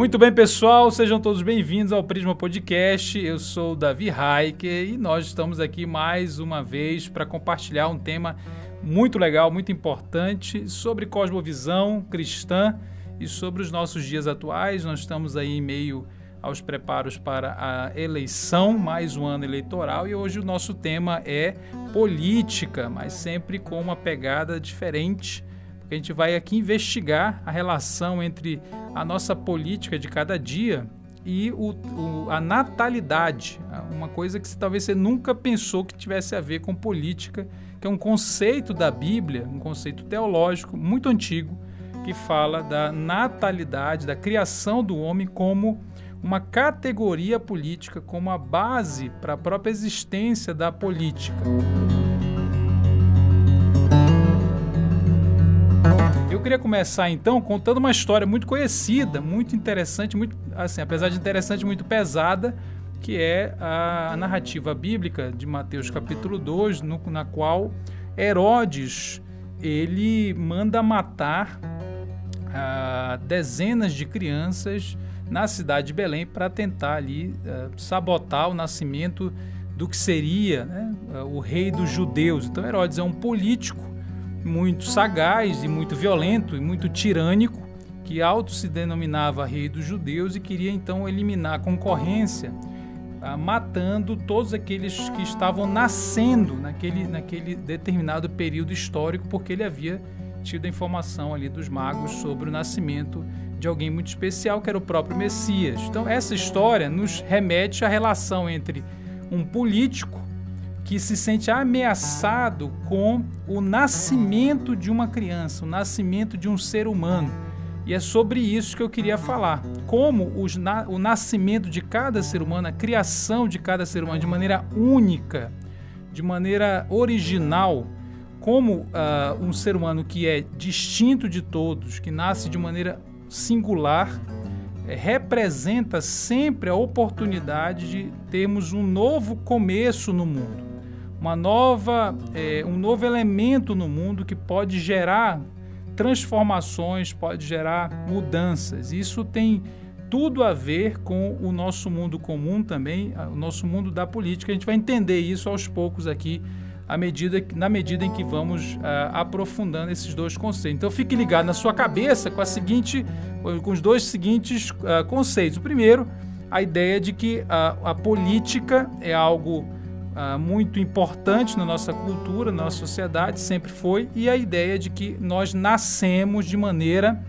Muito bem, pessoal, sejam todos bem-vindos ao Prisma Podcast. Eu sou o Davi Raiker e nós estamos aqui mais uma vez para compartilhar um tema muito legal, muito importante sobre cosmovisão cristã e sobre os nossos dias atuais. Nós estamos aí em meio aos preparos para a eleição, mais um ano eleitoral, e hoje o nosso tema é política, mas sempre com uma pegada diferente a gente vai aqui investigar a relação entre a nossa política de cada dia e o, o, a natalidade, uma coisa que talvez você nunca pensou que tivesse a ver com política, que é um conceito da Bíblia, um conceito teológico muito antigo, que fala da natalidade, da criação do homem como uma categoria política, como a base para a própria existência da política. Eu queria começar então contando uma história muito conhecida, muito interessante, muito assim, apesar de interessante, muito pesada, que é a narrativa bíblica de Mateus capítulo 2, no, na qual Herodes ele manda matar ah, dezenas de crianças na cidade de Belém para tentar ali ah, sabotar o nascimento do que seria né, o rei dos judeus. Então Herodes é um político muito sagaz e muito violento e muito tirânico, que auto se denominava rei dos judeus e queria então eliminar a concorrência, ah, matando todos aqueles que estavam nascendo naquele, naquele determinado período histórico, porque ele havia tido a informação ali dos magos sobre o nascimento de alguém muito especial, que era o próprio Messias. Então, essa história nos remete à relação entre um político que se sente ameaçado com o nascimento de uma criança, o nascimento de um ser humano. E é sobre isso que eu queria falar. Como os, na, o nascimento de cada ser humano, a criação de cada ser humano de maneira única, de maneira original, como uh, um ser humano que é distinto de todos, que nasce de maneira singular, é, representa sempre a oportunidade de termos um novo começo no mundo uma nova, é, um novo elemento no mundo que pode gerar transformações, pode gerar mudanças. Isso tem tudo a ver com o nosso mundo comum também, o nosso mundo da política. A gente vai entender isso aos poucos aqui, à medida, na medida em que vamos uh, aprofundando esses dois conceitos. Então fique ligado na sua cabeça com a seguinte, com os dois seguintes uh, conceitos. O primeiro, a ideia de que uh, a política é algo ah, muito importante na nossa cultura, na nossa sociedade, sempre foi, e a ideia de que nós nascemos de maneira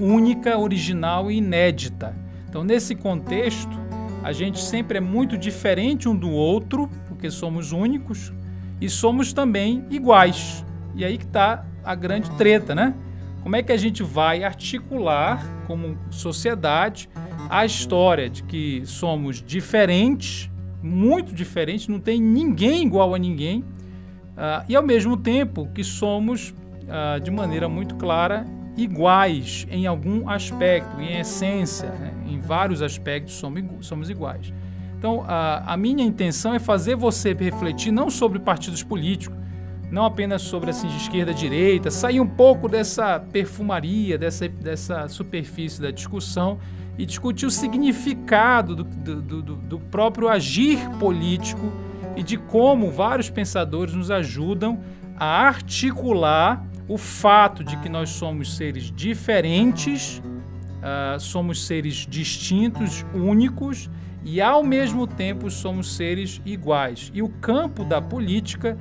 única, original e inédita. Então, nesse contexto, a gente sempre é muito diferente um do outro, porque somos únicos, e somos também iguais. E aí que está a grande treta, né? Como é que a gente vai articular como sociedade a história de que somos diferentes muito diferente, não tem ninguém igual a ninguém, uh, e ao mesmo tempo que somos, uh, de maneira muito clara, iguais em algum aspecto, em essência, né? em vários aspectos somos, iguais. Então, a, a minha intenção é fazer você refletir não sobre partidos políticos, não apenas sobre assim, de esquerda direita, sair um pouco dessa perfumaria, dessa, dessa superfície da discussão e discutir o significado do, do, do, do próprio agir político e de como vários pensadores nos ajudam a articular o fato de que nós somos seres diferentes, uh, somos seres distintos, únicos e ao mesmo tempo somos seres iguais. E o campo da política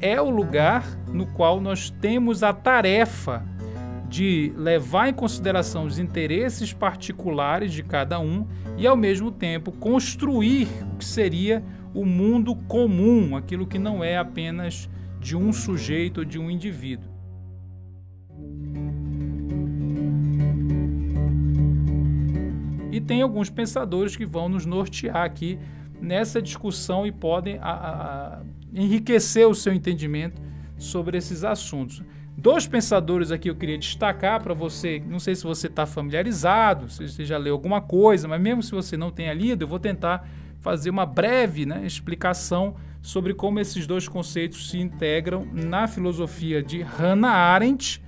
é o lugar no qual nós temos a tarefa de levar em consideração os interesses particulares de cada um e, ao mesmo tempo, construir o que seria o mundo comum, aquilo que não é apenas de um sujeito ou de um indivíduo. E tem alguns pensadores que vão nos nortear aqui nessa discussão e podem a, a, enriquecer o seu entendimento sobre esses assuntos. Dois pensadores aqui eu queria destacar para você. Não sei se você está familiarizado, se você já leu alguma coisa, mas mesmo se você não tenha lido, eu vou tentar fazer uma breve né, explicação sobre como esses dois conceitos se integram na filosofia de Hannah Arendt.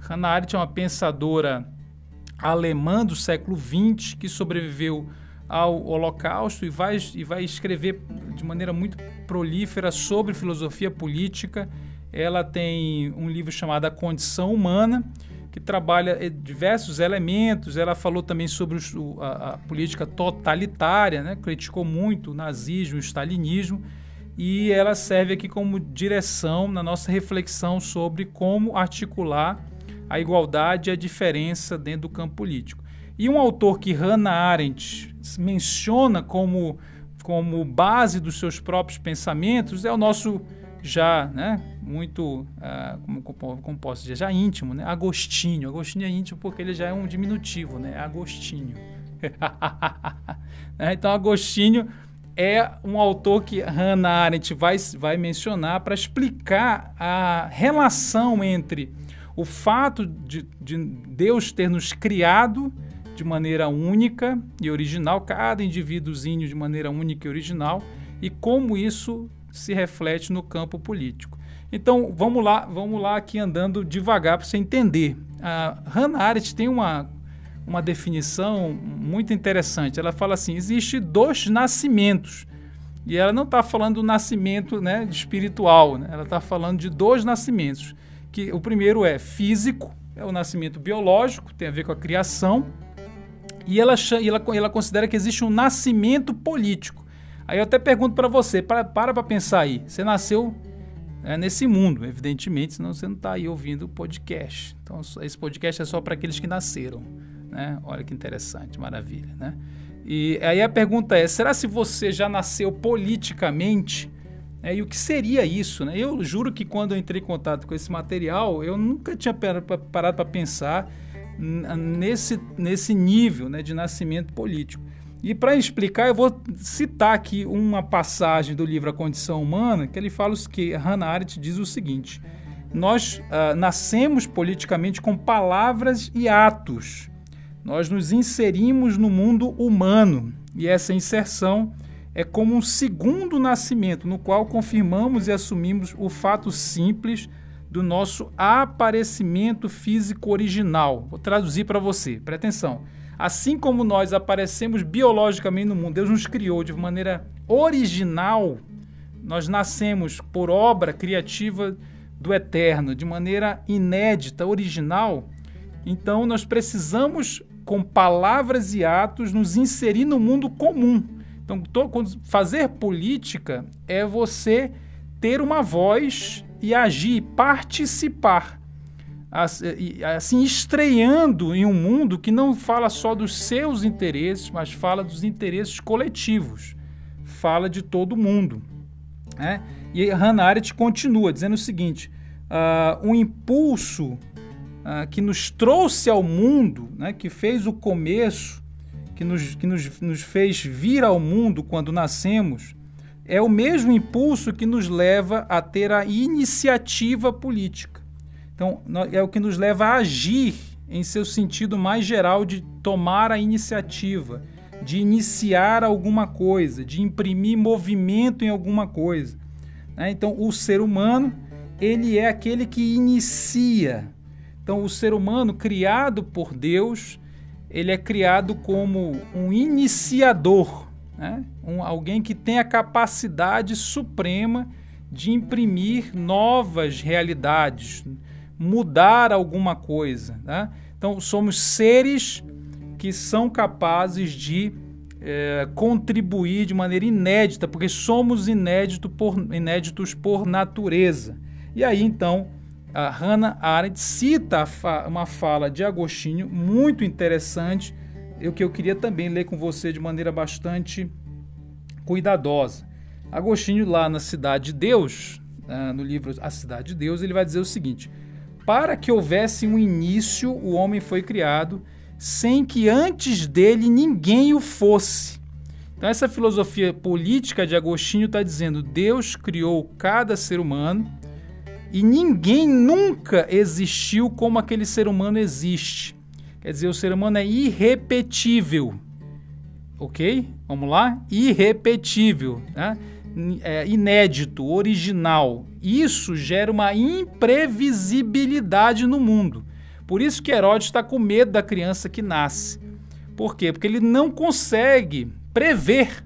Hannah Arendt é uma pensadora alemã do século XX que sobreviveu ao Holocausto e vai, e vai escrever de maneira muito prolífera sobre filosofia política. Ela tem um livro chamado A Condição Humana, que trabalha eh, diversos elementos. Ela falou também sobre o, a, a, política totalitária, né? criticou muito o nazismo, o stalinismo, e ela serve aqui como direção na nossa reflexão sobre como articular a igualdade e a diferença dentro do campo político. E um autor que Hannah Arendt menciona como, como base dos seus próprios pensamentos é o nosso já né, muito, uh, como, como, posso dizer, já íntimo, né? Agostinho. Agostinho é íntimo porque ele já é um diminutivo, né? Agostinho. Né, então, Agostinho é um autor que Hannah Arendt vai, vai mencionar para explicar a relação entre o fato de, de Deus ter nos criado de maneira única e original, cada indivíduozinho de maneira única e original, e como isso se reflete no campo político. Então, vamos lá, vamos lá aqui andando devagar para você entender. A Hannah Arendt tem uma, uma definição muito interessante. Ela fala assim: existe dois nascimentos. E ela não está falando do nascimento né, espiritual, né? ela está falando de dois nascimentos. Que o primeiro é físico, é o nascimento biológico, tem a ver com a criação, e ela, ela, ela considera que existe um nascimento político. Aí eu até pergunto para você, para para pensar aí, você nasceu é, nesse mundo, evidentemente, senão você não está aí ouvindo o podcast. Então, esse podcast é só para aqueles que nasceram. Né? Olha que interessante, maravilha. Né? E aí a pergunta é: será se você já nasceu politicamente? É, e o que seria isso? Né? Eu juro que quando eu entrei em contato com esse material, eu nunca tinha parado para pensar nesse, nesse nível né, de nascimento político. E para explicar, eu vou citar aqui uma passagem do livro A Condição Humana, que ele fala que Hannah Arendt diz o seguinte: Nós uh, nascemos politicamente com palavras e atos. Nós nos inserimos no mundo humano e essa inserção é como um segundo nascimento, no qual confirmamos e assumimos o fato simples do nosso aparecimento físico original. Vou traduzir para você, presta atenção. Assim como nós aparecemos biologicamente no mundo, Deus nos criou de maneira original, nós nascemos por obra criativa do Eterno, de maneira inédita, original. Então nós precisamos, com palavras e atos, nos inserir no mundo comum. Então, fazer política é você ter uma voz e agir, participar assim estreando em um mundo que não fala só dos seus interesses, mas fala dos interesses coletivos, fala de todo mundo. Né? E Hannah Arendt continua dizendo o seguinte: uh, o impulso uh, que nos trouxe ao mundo, né, que fez o começo, que, nos, que nos, nos fez vir ao mundo quando nascemos, é o mesmo impulso que nos leva a ter a iniciativa política. Então, é o que nos leva a agir em seu sentido mais geral de tomar a iniciativa, de iniciar alguma coisa, de imprimir movimento em alguma coisa. Né? Então, o ser humano, ele é aquele que inicia. Então, o ser humano criado por Deus, ele é criado como um iniciador, né? um, alguém que tem a capacidade suprema de imprimir novas realidades, mudar alguma coisa. Né? Então, somos seres que são capazes de é, contribuir de maneira inédita, porque somos inédito por, inéditos por natureza. E aí, então, a Hannah Arendt cita fa uma fala de Agostinho muito interessante, o que eu queria também ler com você de maneira bastante cuidadosa. Agostinho, lá na Cidade de Deus, uh, no livro A Cidade de Deus, ele vai dizer o seguinte: para que houvesse um início, o homem foi criado, sem que antes dele ninguém o fosse. Então, essa filosofia política de Agostinho está dizendo: Deus criou cada ser humano e ninguém nunca existiu como aquele ser humano existe. Quer dizer, o ser humano é irrepetível. Ok? Vamos lá? Irrepetível. Né? É, inédito, original. Isso gera uma imprevisibilidade no mundo. Por isso que Herodes está com medo da criança que nasce. Por quê? Porque ele não consegue prever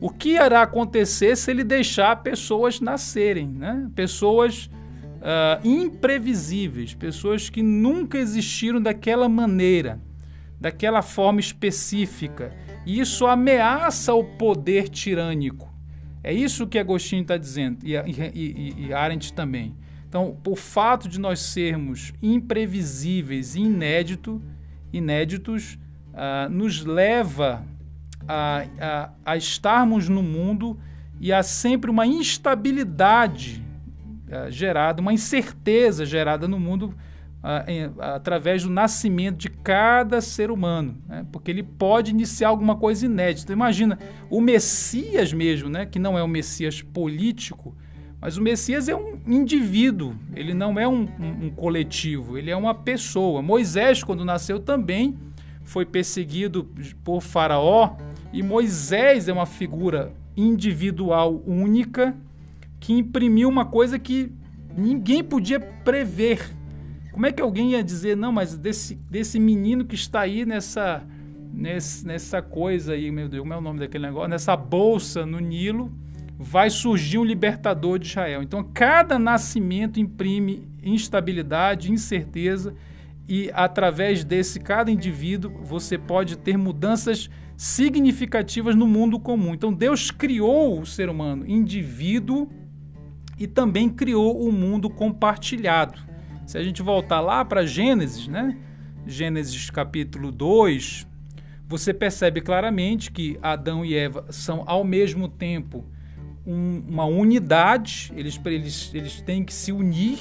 o que irá acontecer se ele deixar pessoas nascerem, né? pessoas uh, imprevisíveis, pessoas que nunca existiram daquela maneira, daquela forma específica. E isso ameaça o poder tirânico. É isso que Agostinho está dizendo, e, e, e, e Arendt também. Então, o fato de nós sermos imprevisíveis e inédito, inéditos uh, nos leva a, a, a, estarmos no mundo e há sempre uma instabilidade uh, gerada, uma incerteza gerada no mundo através do nascimento de cada ser humano, né? porque ele pode iniciar alguma coisa inédita. Imagina, o Messias mesmo, né? que não é um Messias político, mas o Messias é um indivíduo, ele não é um, um, um coletivo, ele é uma pessoa. Moisés, quando nasceu, também foi perseguido por Faraó, e Moisés é uma figura individual única que imprimiu uma coisa que ninguém podia prever. Como é que alguém ia dizer, não, mas desse, desse menino que está aí nessa, nessa, nessa coisa aí, meu Deus, como é o nome daquele negócio? Nessa bolsa no Nilo, vai surgir um libertador de Israel. Então, cada nascimento imprime instabilidade, incerteza, e através desse cada indivíduo você pode ter mudanças significativas no mundo comum. Então, Deus criou o ser humano indivíduo e também criou o mundo compartilhado. Se a gente voltar lá para Gênesis, né? Gênesis capítulo 2, você percebe claramente que Adão e Eva são ao mesmo tempo um, uma unidade, eles, eles, eles têm que se unir,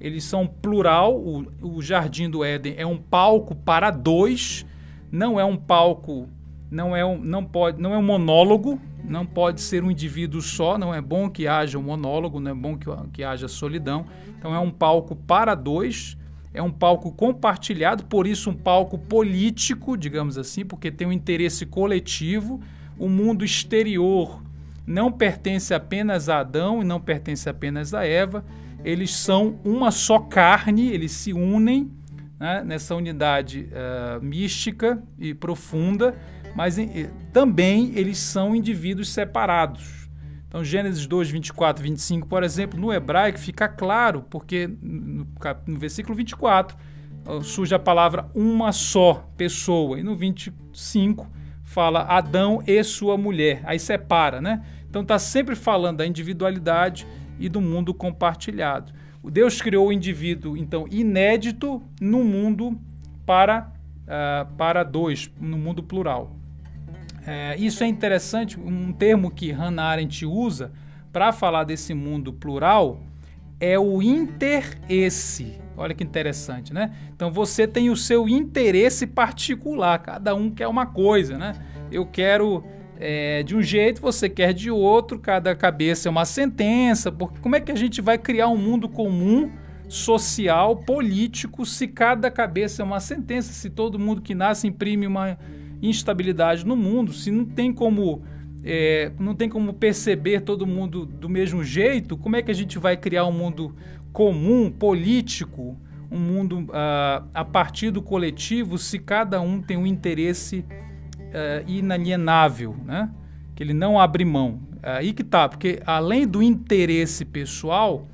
eles são plural. O, o Jardim do Éden é um palco para dois, não é um palco, não é um, não pode, não é um monólogo, não pode ser um indivíduo só, não é bom que haja um monólogo, não é bom que, que haja solidão. Então é um palco para dois, é um palco compartilhado, por isso um palco político, digamos assim, porque tem um interesse coletivo. O mundo exterior não pertence apenas a Adão e não pertence apenas a Eva, eles são uma só carne, eles se unem né, nessa unidade uh, mística e profunda, mas também eles são indivíduos separados. Então, Gênesis 2, 24 25, por exemplo, no hebraico fica claro, porque no, no versículo 24 surge a palavra uma só pessoa, e no 25 fala Adão e sua mulher, aí separa, né? Então está sempre falando da individualidade e do mundo compartilhado. Deus criou o indivíduo, então, inédito no mundo para, uh, para dois, no mundo plural. É, isso é interessante, um termo que Hannah Arendt usa para falar desse mundo plural é o interesse. Olha que interessante, né? Então você tem o seu interesse particular, cada um quer uma coisa, né? Eu quero é, de um jeito, você quer de outro, cada cabeça é uma sentença. Porque como é que a gente vai criar um mundo comum, social, político, se cada cabeça é uma sentença, se todo mundo que nasce imprime uma instabilidade no mundo, se não tem como é, não tem como perceber todo mundo do mesmo jeito, como é que a gente vai criar um mundo comum, político, um mundo uh, a partir do coletivo, se cada um tem um interesse uh, inalienável, né? que ele não abre mão. Aí que tá, porque além do interesse pessoal,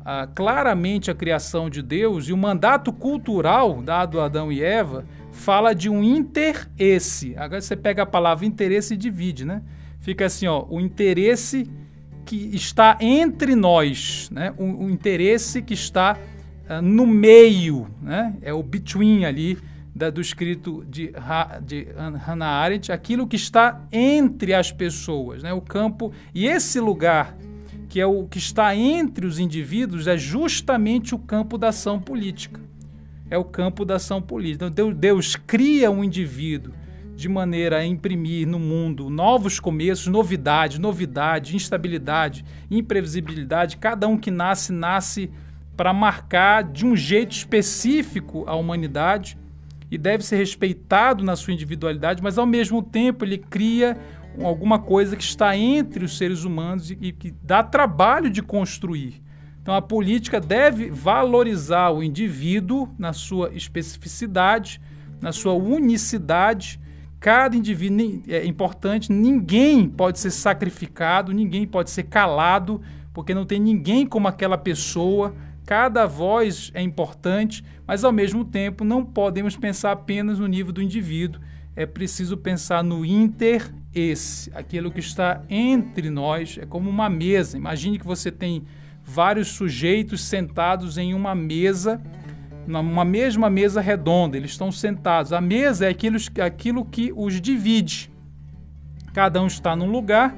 uh, claramente a criação de Deus e o mandato cultural dado a Adão e Eva fala de um interesse. Agora você pega a palavra interesse e divide, né? Fica assim, ó, o interesse que está entre nós, né? O, o interesse que está uh, no meio, né? É o between ali da, do escrito de, de Hannah Arendt, aquilo que está entre as pessoas, né? o campo. E esse lugar, que é o que está entre os indivíduos, é justamente o campo da ação política. É o campo da ação política. Então, Deus, Deus cria um indivíduo de maneira a imprimir no mundo novos começos, novidade, novidade, instabilidade, imprevisibilidade. Cada um que nasce, nasce para marcar de um jeito específico a humanidade e deve ser respeitado na sua individualidade, mas ao mesmo tempo ele cria alguma coisa que está entre os seres humanos e, que dá trabalho de construir. Então a política deve valorizar o indivíduo na sua especificidade, na sua unicidade. Cada indivíduo é importante, ninguém pode ser sacrificado, ninguém pode ser calado, porque não tem ninguém como aquela pessoa. Cada voz é importante, mas ao mesmo tempo não podemos pensar apenas no nível do indivíduo. É preciso pensar no inter esse, aquilo que está entre nós, é como uma mesa. Imagine que você tem vários sujeitos sentados em uma mesa numa mesma mesa redonda, eles estão sentados. A mesa é aquilo, aquilo que os divide. Cada um está num lugar,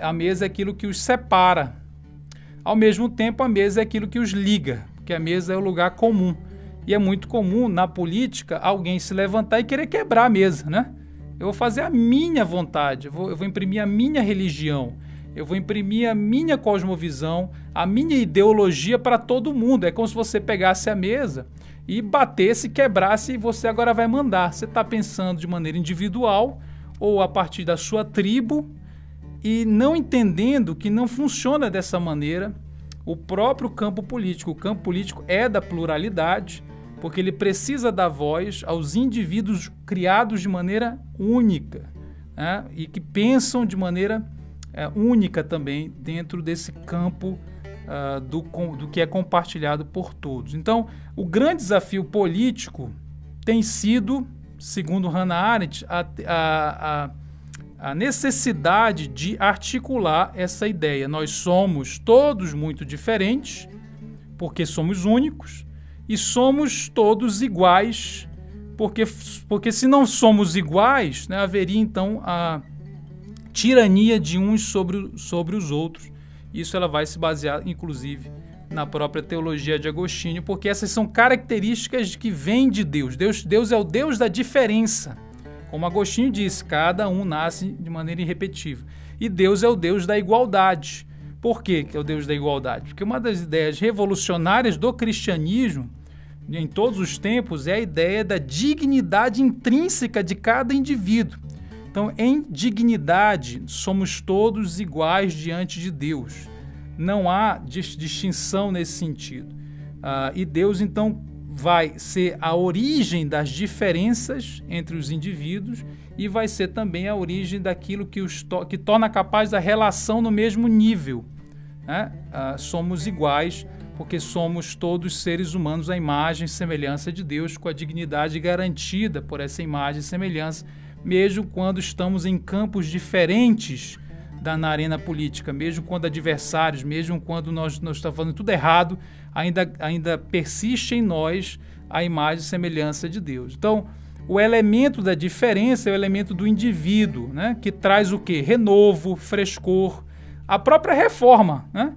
a, mesa é aquilo que os separa. Ao mesmo tempo, a mesa é aquilo que os liga, porque a mesa é o lugar comum. E é muito comum na política alguém se levantar e querer quebrar a mesa, né? Eu vou fazer a minha vontade, eu vou, eu vou imprimir a minha religião eu vou imprimir a minha cosmovisão, a minha ideologia para todo mundo. É como se você pegasse a mesa e batesse, quebrasse e você agora vai mandar. Você está pensando de maneira individual ou a partir da sua tribo e não entendendo que não funciona dessa maneira o próprio campo político. O campo político é da pluralidade, porque ele precisa dar voz aos indivíduos criados de maneira única né? e que pensam de maneira é, única também dentro desse campo uh, do, do que é compartilhado por todos. Então, o grande desafio político tem sido, segundo Hannah Arendt, a, a, a a necessidade de articular essa ideia. Nós somos todos muito diferentes, porque somos únicos, e somos todos iguais, porque, porque se não somos iguais, né, haveria então a tirania de uns sobre, sobre os outros. Isso ela vai se basear, inclusive, na própria teologia de Agostinho, porque essas são características que vêm de Deus. Deus. Deus é o Deus da diferença. Como Agostinho disse, cada um nasce de maneira irrepetível. E Deus é o Deus da igualdade. Por que é o Deus da igualdade? Porque uma das ideias revolucionárias do cristianismo, em todos os tempos, é a ideia da dignidade intrínseca de cada indivíduo. Então, em dignidade, somos todos iguais diante de Deus. Não há distinção nesse sentido. Uh, e Deus, então, vai ser a origem das diferenças entre os indivíduos e vai ser também a origem daquilo que, os to que torna capaz da relação no mesmo nível. Né? Uh, somos iguais porque somos todos seres humanos à imagem e semelhança de Deus, com a dignidade garantida por essa imagem e semelhança mesmo quando estamos em campos diferentes da na arena política, mesmo quando adversários, mesmo quando nós, nós estamos fazendo tudo errado, ainda, ainda persiste em nós a imagem e semelhança de Deus. Então, o elemento da diferença é o elemento do indivíduo, né? que traz o quê? Renovo, frescor, a própria reforma. Né?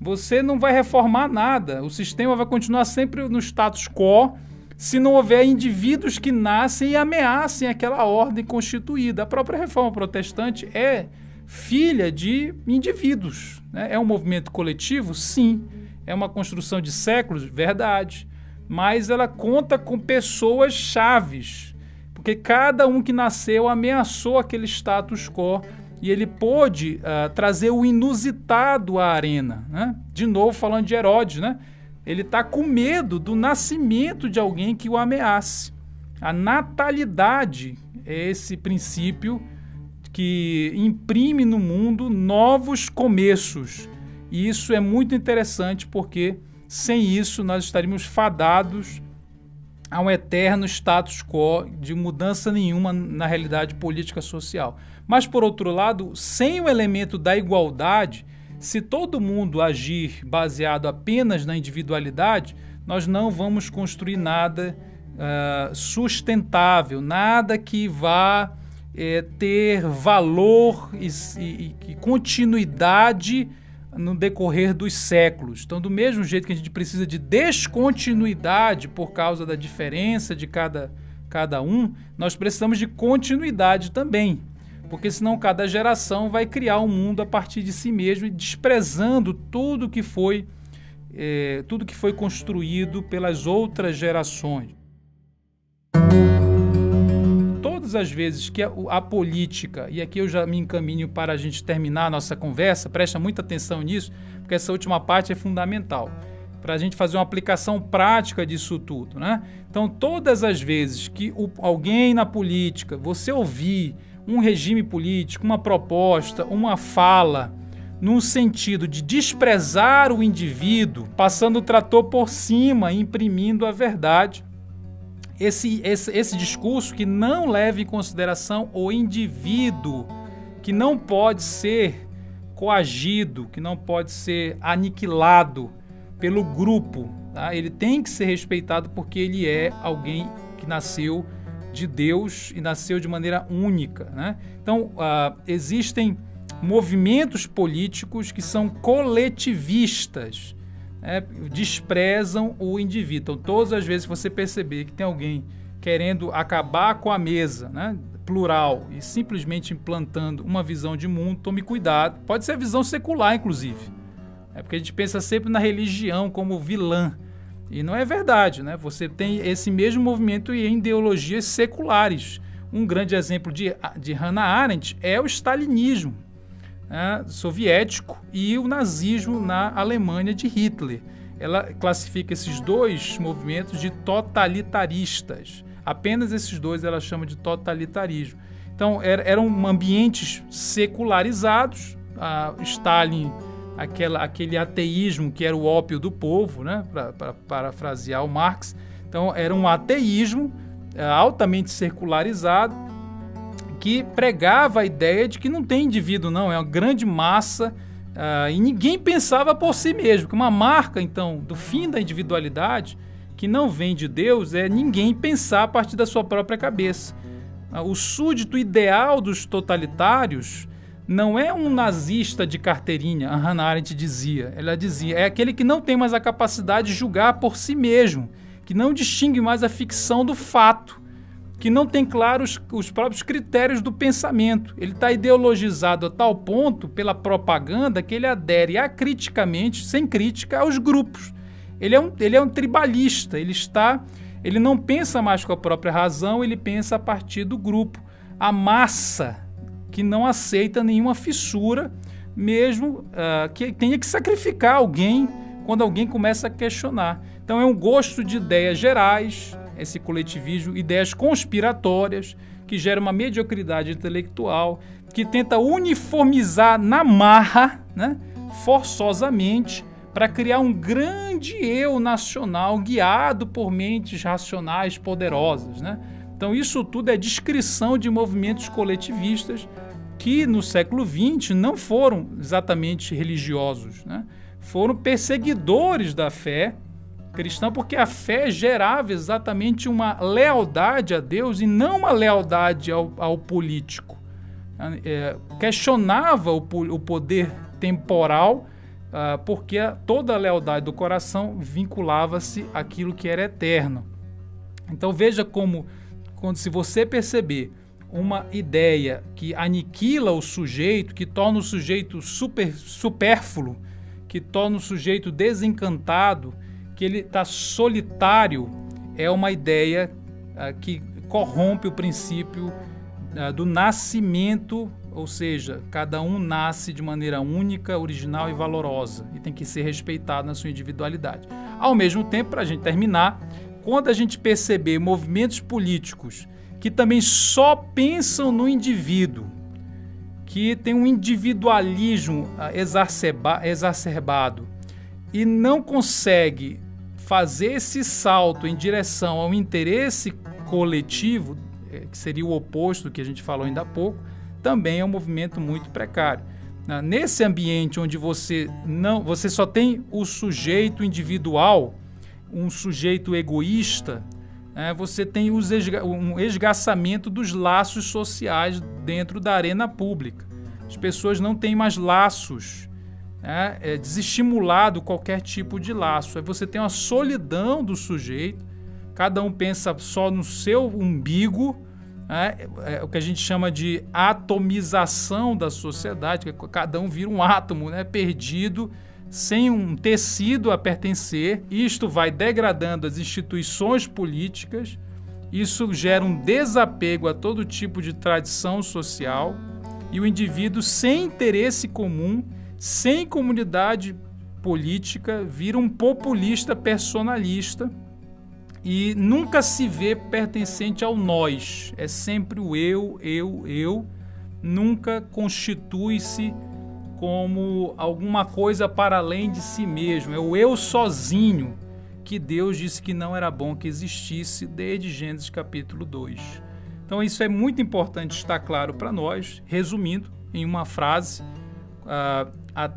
Você não vai reformar nada, o sistema vai continuar sempre no status quo, se não houver indivíduos que nascem e ameacem aquela ordem constituída. A própria reforma protestante é filha de indivíduos. Né? É um movimento coletivo? Sim. É uma construção de séculos? Verdade. Mas ela conta com pessoas chaves, porque cada um que nasceu ameaçou aquele status quo e ele pôde uh, trazer o inusitado à arena. Né? De novo, falando de Herodes, né? Ele está com medo do nascimento de alguém que o ameace. A natalidade é esse princípio que imprime no mundo novos começos. E isso é muito interessante porque sem isso nós estaríamos fadados a um eterno status quo de mudança nenhuma na realidade política social. Mas por outro lado, sem o elemento da igualdade, se todo mundo agir baseado apenas na individualidade, nós não vamos construir nada uh, sustentável, nada que vá é, ter valor e, e, e continuidade no decorrer dos séculos. Então, do mesmo jeito que a gente precisa de descontinuidade por causa da diferença de cada, cada um, nós precisamos de continuidade também porque senão cada geração vai criar um mundo a partir de si mesmo e desprezando tudo que foi é, tudo que foi construído pelas outras gerações. Todas as vezes que a, a, política, e aqui eu já me encaminho para a gente terminar a nossa conversa, presta muita atenção nisso, porque essa última parte é fundamental para a gente fazer uma aplicação prática disso tudo, né? Então, todas as vezes que o, alguém na política, você ouvir um regime político, uma proposta, uma fala, num sentido de desprezar o indivíduo, passando o trator por cima, imprimindo a verdade, esse, esse, esse discurso que não leva em consideração o indivíduo, que não pode ser coagido, que não pode ser aniquilado pelo grupo. Tá? Ele tem que ser respeitado porque ele é alguém que nasceu de Deus e nasceu de maneira única. Né? Então, uh, existem movimentos políticos que são coletivistas, né? desprezam o indivíduo. Então, todas as vezes que você perceber que tem alguém querendo acabar com a mesa, né? plural, e simplesmente implantando uma visão de mundo, tome cuidado. Pode ser a visão secular, inclusive. É porque a gente pensa sempre na religião como vilã. E não é verdade, né? Você tem esse mesmo movimento em ideologias seculares. Um grande exemplo de, de Hannah Arendt é o stalinismo né, soviético e o nazismo na Alemanha de Hitler. Ela classifica esses dois movimentos de totalitaristas. Apenas esses dois ela chama de totalitarismo. Então eram ambientes secularizados. Stalin aquela, aquele ateísmo que era o ópio do povo, né? para parafrasear o Marx. Então, era um ateísmo é, altamente secularizado que pregava a ideia de que não tem indivíduo, não, é uma grande massa uh, e ninguém pensava por si mesmo. Que uma marca, então, do fim da individualidade, que não vem de Deus, é ninguém pensar a partir da sua própria cabeça. O súdito ideal dos totalitários não é um nazista de carteirinha, a Hannah Arendt dizia. Ela dizia, é aquele que não tem mais a capacidade de julgar por si mesmo, que não distingue mais a ficção do fato, que não tem claros os próprios critérios do pensamento. Ele está ideologizado a tal ponto pela propaganda que ele adere acriticamente, sem crítica, aos grupos. Ele é um, ele é um tribalista, ele está. Ele não pensa mais com a própria razão, ele pensa a partir do grupo. A massa que não aceita nenhuma fissura, mesmo uh, que tenha que sacrificar alguém quando alguém começa a questionar. Então é um gosto de ideias gerais, esse coletivismo, ideias conspiratórias, que gera uma mediocridade intelectual, que tenta uniformizar na marra, né, forçosamente, para criar um grande eu nacional guiado por mentes racionais poderosas. Né? Então, isso tudo é descrição de movimentos coletivistas que no século XX não foram exatamente religiosos, né? foram perseguidores da fé cristã, porque a fé gerava exatamente uma lealdade a Deus e não uma lealdade ao, ao político. É, questionava o, o, poder temporal, uh, porque toda a lealdade do coração vinculava-se àquilo que era eterno. Então veja como, quando se você perceber uma ideia que aniquila o sujeito, que torna o sujeito super, supérfluo, que torna o sujeito desencantado, que ele está solitário, é uma ideia uh, que corrompe o princípio uh, do nascimento, ou seja, cada um nasce de maneira única, original e valorosa e tem que ser respeitado na sua individualidade. Ao mesmo tempo, para a gente terminar, quando a gente perceber movimentos políticos que também só pensam no indivíduo, que tem um individualismo ah, exacerbado e não consegue fazer esse salto em direção ao interesse coletivo, eh, que seria o oposto do que a gente falou ainda há pouco, também é um movimento muito precário. Ah, nesse ambiente onde você não, você só tem o sujeito individual, um sujeito egoísta, é, você tem esga um esgaçamento dos laços sociais dentro da arena pública. As pessoas não têm mais laços, né? é desestimulado qualquer tipo de laço. Aí você tem uma solidão do sujeito, cada um pensa só no seu umbigo, né? é, é o que a gente chama de atomização da sociedade, que cada um vira um átomo né? perdido sem um tecido a pertencer. Isto vai degradando as instituições políticas Isso gera um desapego a todo tipo de tradição social e o indivíduo sem interesse comum, sem comunidade política, vira um populista personalista e nunca se vê pertencente ao nós. É sempre o eu, eu, eu. Nunca constitui-se como alguma coisa para além de si mesmo. É o eu sozinho que Deus disse que não era bom que existisse desde Gênesis capítulo 2. Então isso é muito importante estar claro para nós. Resumindo em uma frase, a, a,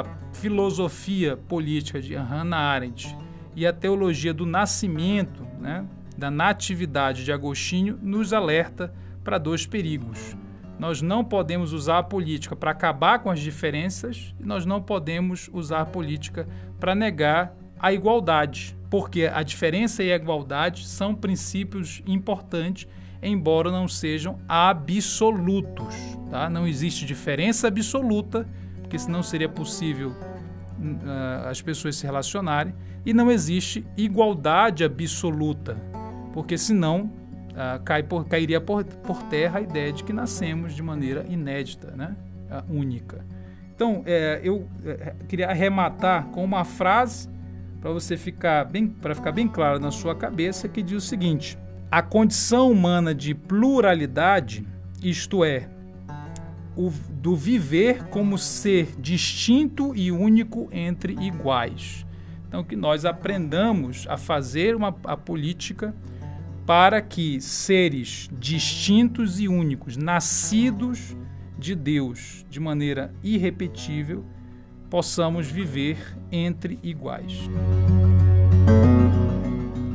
a filosofia política de Hannah Arendt e a teologia do nascimento, né, da natividade de Agostinho, nos alerta para dois perigos. Nós não podemos usar a política para acabar com as diferenças e nós não podemos usar a política para negar a igualdade, porque a diferença e a igualdade são princípios importantes, embora não sejam absolutos. Tá? Não existe diferença absoluta, porque senão seria possível uh, as pessoas se relacionarem, e não existe igualdade absoluta, porque senão uh, cai por, cairia por, por, terra a ideia de que nascemos de maneira inédita, né? Uh, única. Então, é, eu é, queria arrematar com uma frase para você ficar bem, para ficar bem claro na sua cabeça, que diz o seguinte: a condição humana de pluralidade, isto é, o, do viver como ser distinto e único entre iguais. Então, que nós aprendamos a fazer uma, a política para que seres distintos e únicos, nascidos de Deus de maneira irrepetível, possamos viver entre iguais.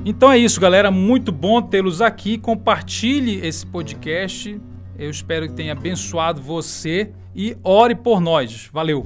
Então é isso, galera. Muito bom tê-los aqui. Compartilhe esse podcast. Eu espero que tenha abençoado você e ore por nós. Valeu!